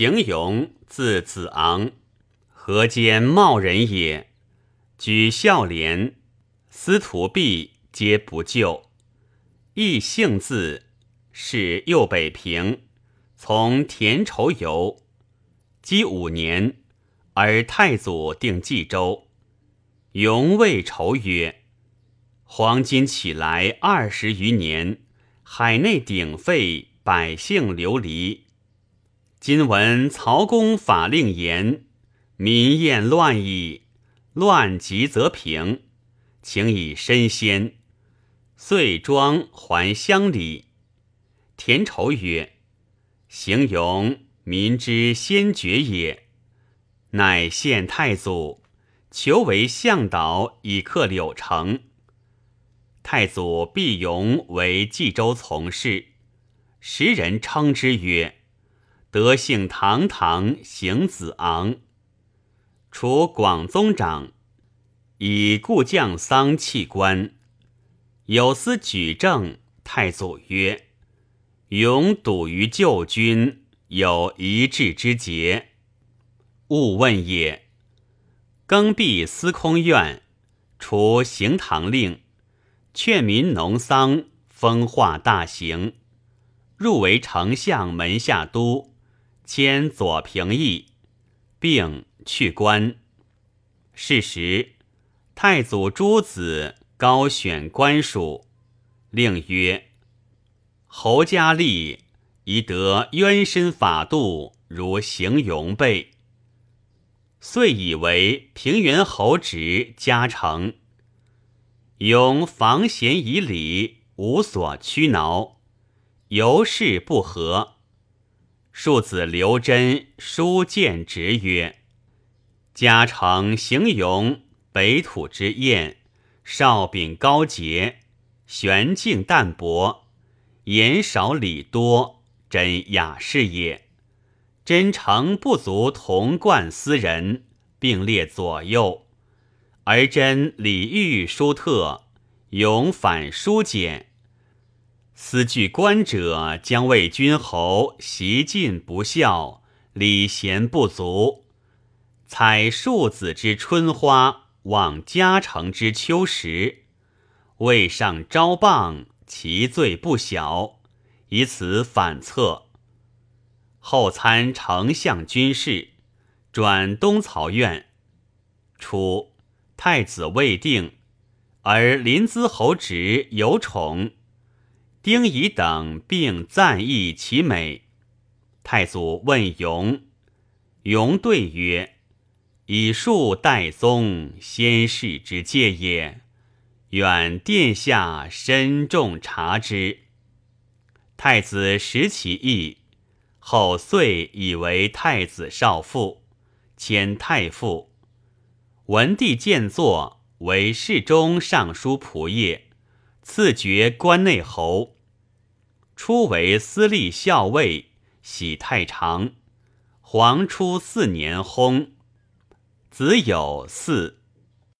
邢勇，字子昂，河间茂人也。举孝廉，司徒弼皆不救。亦姓字，是右北平，从田畴游。积五年，而太祖定冀州。永谓仇曰：“黄金起来二十余年，海内鼎沸，百姓流离。”今闻曹公法令严，民厌乱矣。乱极则平，请以身先。遂庄还乡里。田畴曰：“行勇，民之先觉也。乃献太祖，求为向导，以克柳城。太祖必勇为冀州从事，时人称之曰。”德性堂堂，行子昂。除广宗长，以故将丧弃官。有司举政，太祖曰：“勇笃于旧君，有一志之节，勿问也。”更毕司空院，除行堂令，劝民农桑，风化大行，入为丞相门下都。迁左平邑，并去官。是时，太祖诸子高选官属，令曰：“侯家立宜得渊深法度，如行勇备。”遂以为平原侯职加成。勇防贤以礼，无所屈挠，由是不和。庶子刘真书谏直曰：“嘉诚行勇，北土之彦，少秉高洁，玄静淡泊，言少礼多，真雅士也。真诚不足同贯斯人，并列左右，而真礼遇殊特，勇反疏简。”思惧官者将为君侯习尽不孝，礼贤不足，采庶子之春花，望嘉诚之秋实，未上招谤，其罪不小，以此反侧。后参丞相军事，转东曹院。初，太子未定，而临淄侯侄有宠。丁仪等并赞意其美。太祖问雍，雍对曰：“以恕代宗先世之戒也，愿殿下深重察之。”太子识其意，后遂以为太子少傅，迁太傅。文帝见作，为侍中、尚书仆射。赐爵关内侯，初为司隶校尉，喜太常。皇初四年薨，子有嗣。